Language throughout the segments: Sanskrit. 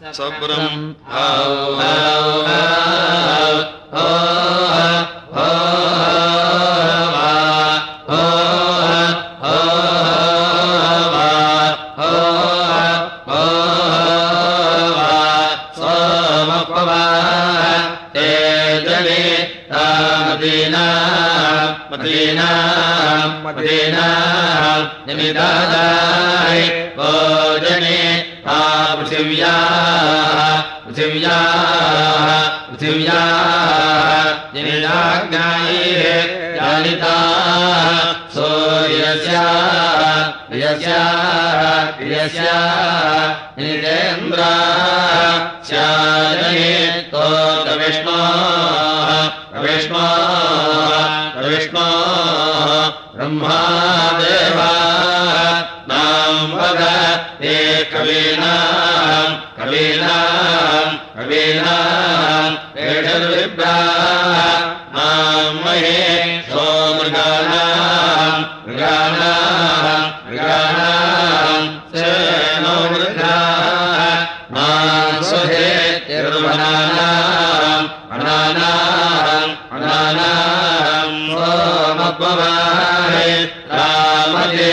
सब्रम् मदीना मदीना निमिदादाय भोजने पृथिव्या पृथिव्या पृथिव्या निमिदाज्ञाये जालिता सूर्यस्य यस्य यस्य निरेन्द्रा तोतविष्णो विष्णो विष्णो ब्रह्मादेवा नाम वद ते कवीनाम् कवीनाम् कवीनाम् एषद्विप्रा नाम महे सोमृगाणाम् मृगाणाम् मृगाणाम् सेनो मृगा नाम स्वधे तिरुवनानाम् अनानाम् अनानाम् सोमत्ववाहे रामजे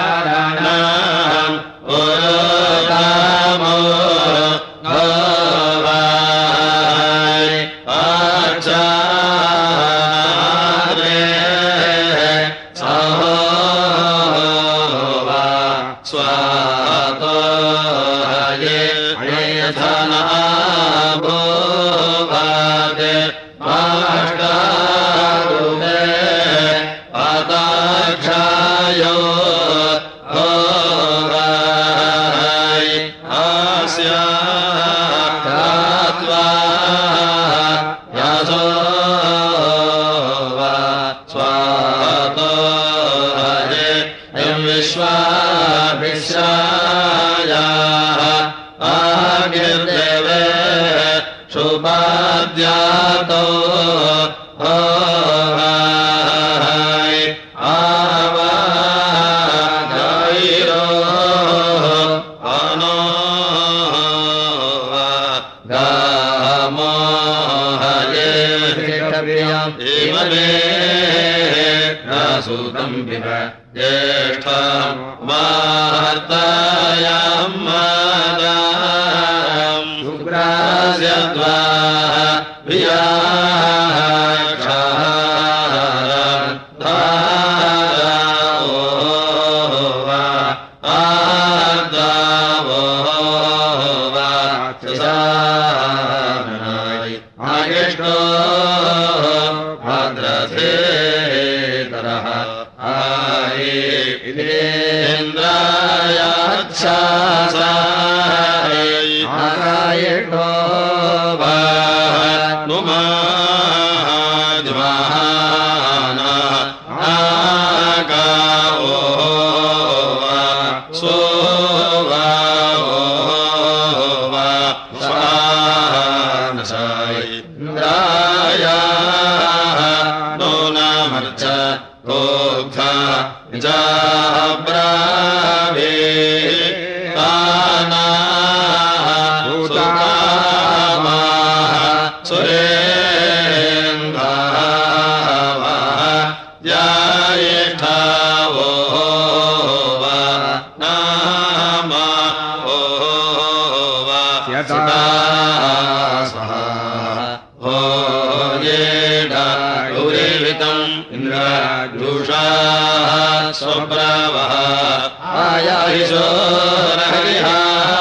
आधाराणाम् ओरामो द्वा आयाहिशोरहरिहा वायि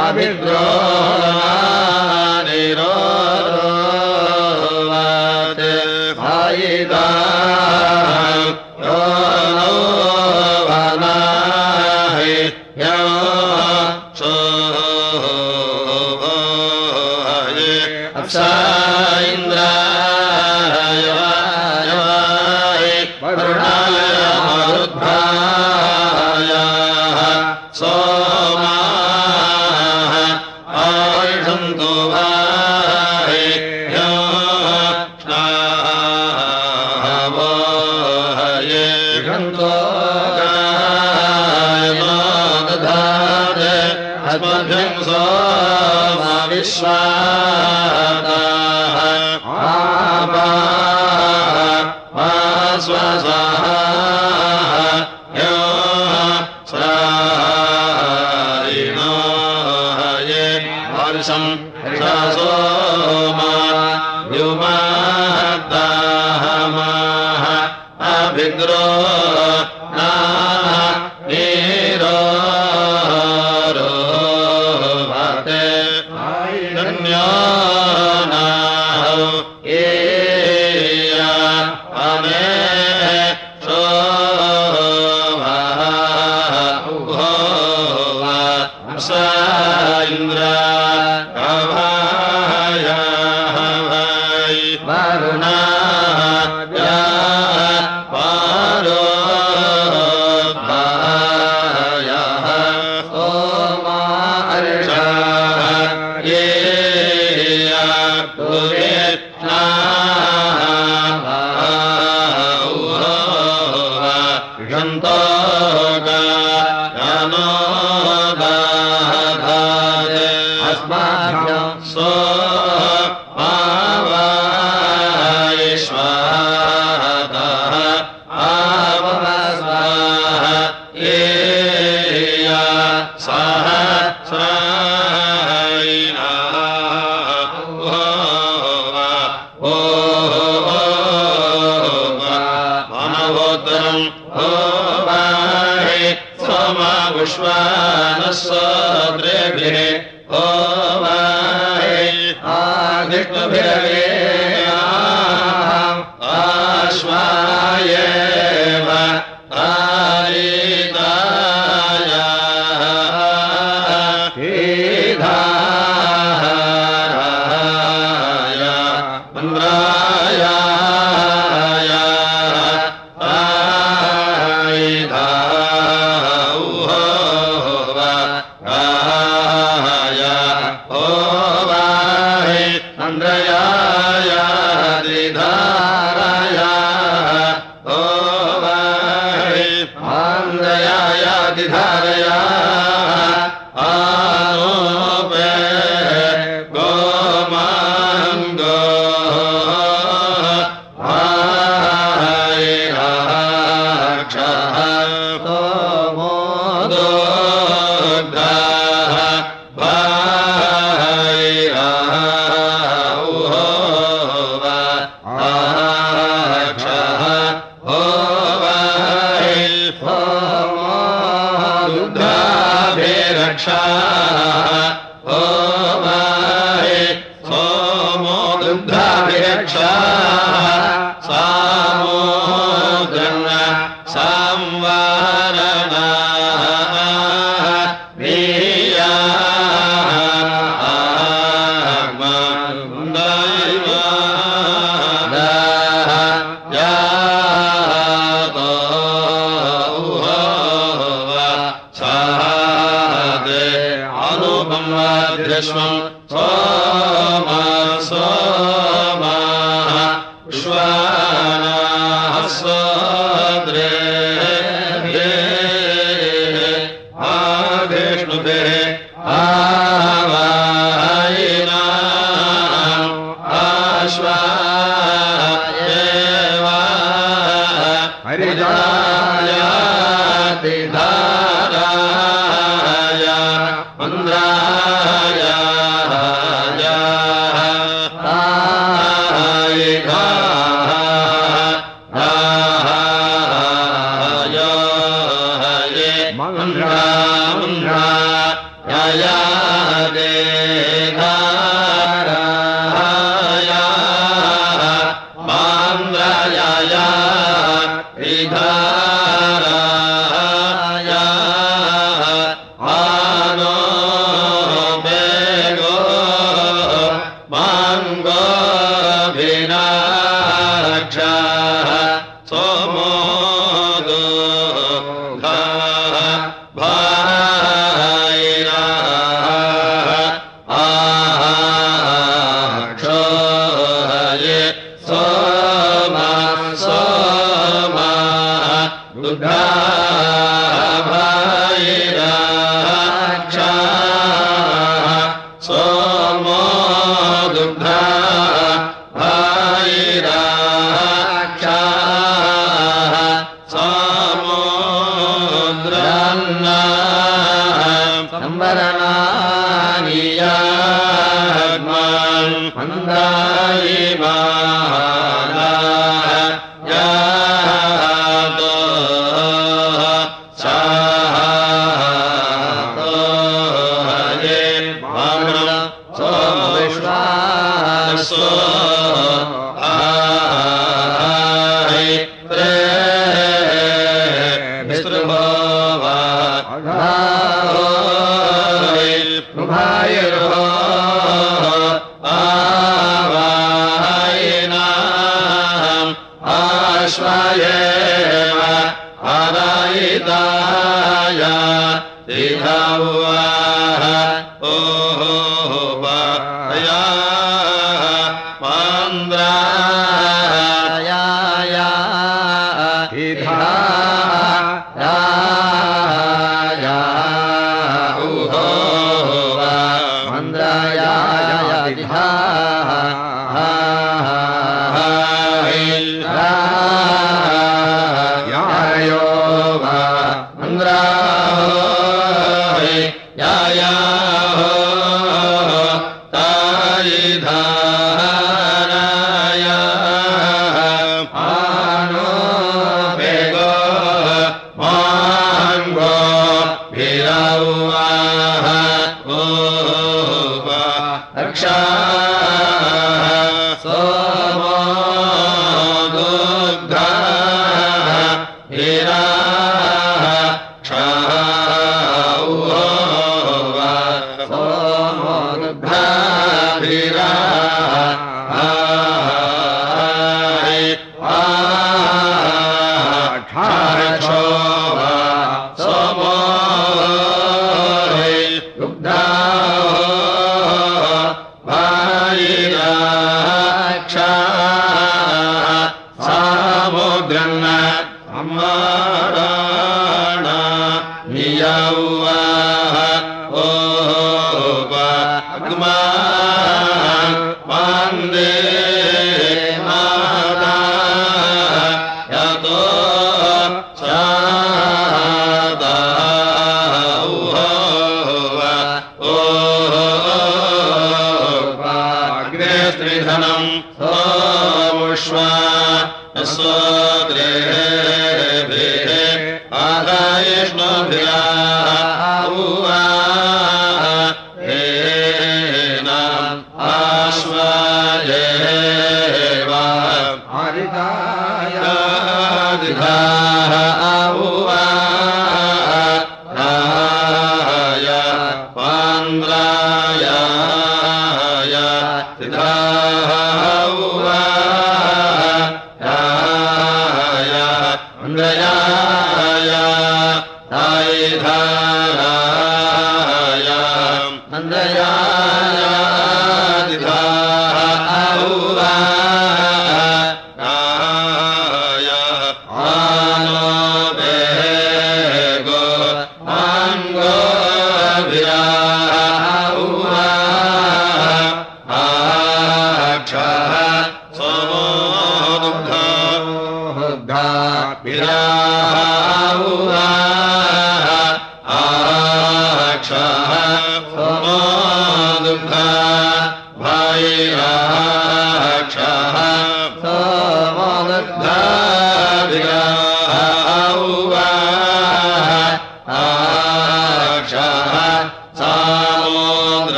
आविद्रो Tamam. ओ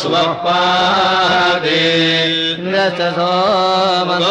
स्वपादे इन्द्रश्च सोमगोपदाय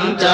च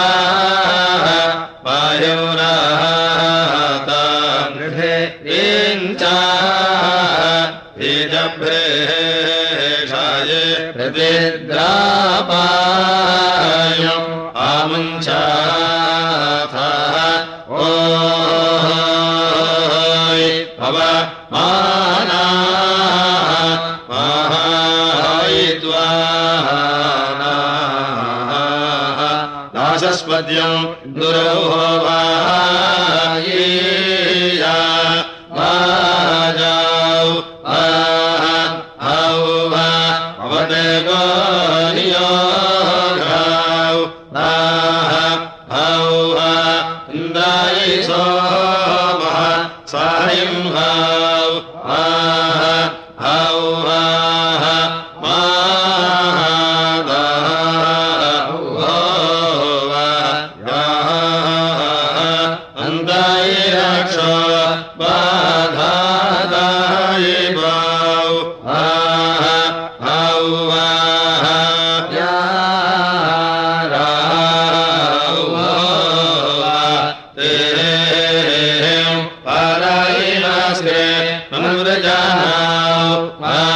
पारायणास्ते मनुरजानाौ हौ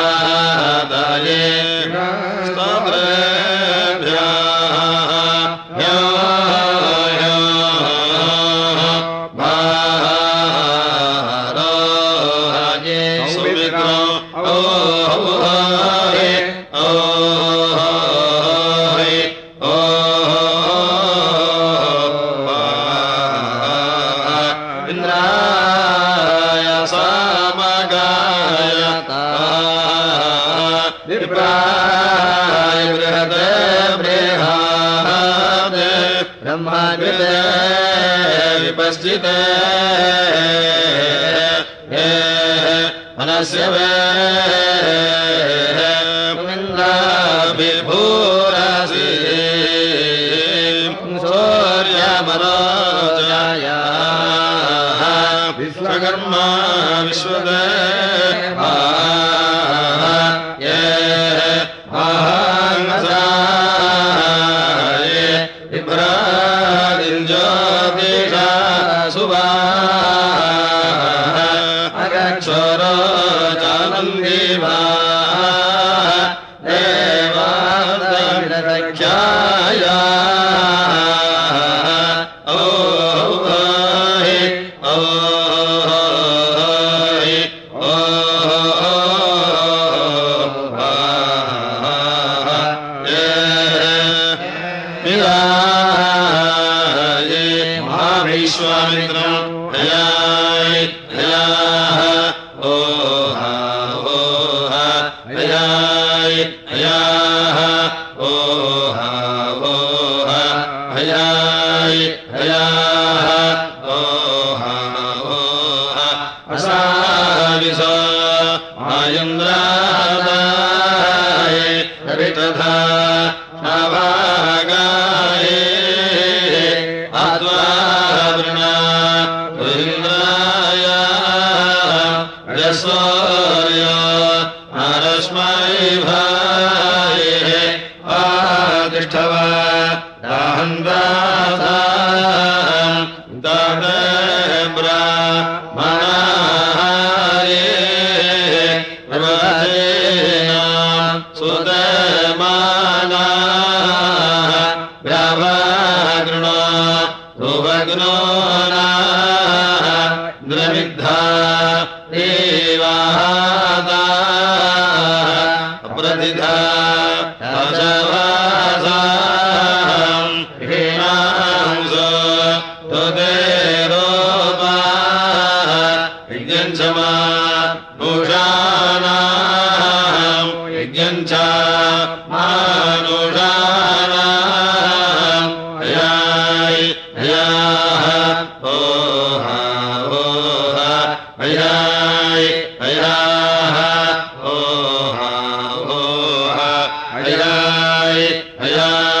ब्रह्माकृते विपश्चिते मनस्य वे विभू विसा आदापि तथा अयाय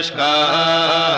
ननायिष्कार्दम्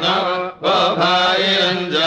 वो भायञ्जाः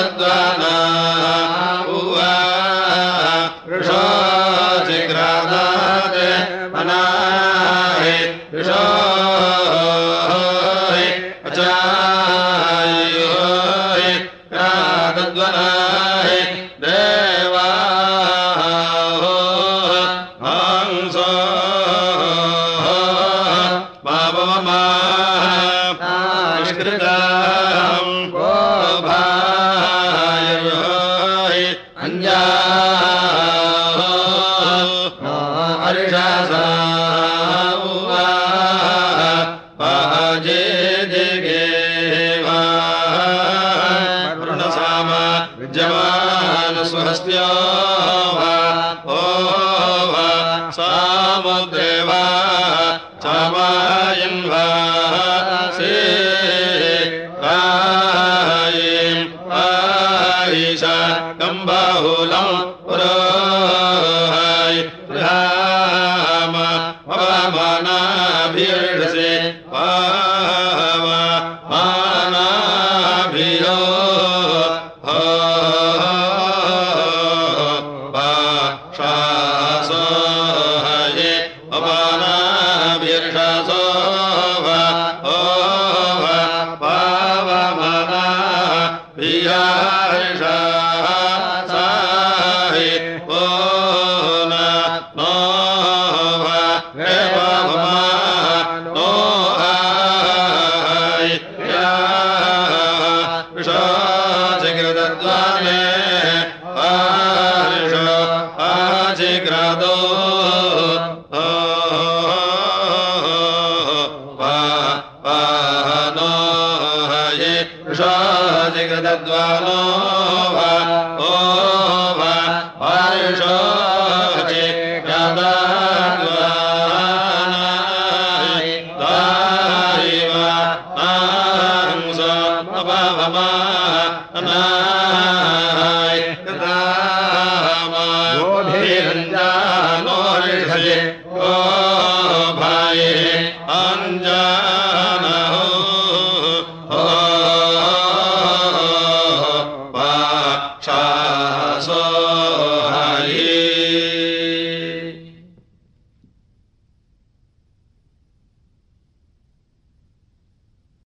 क्रादद्वाना सा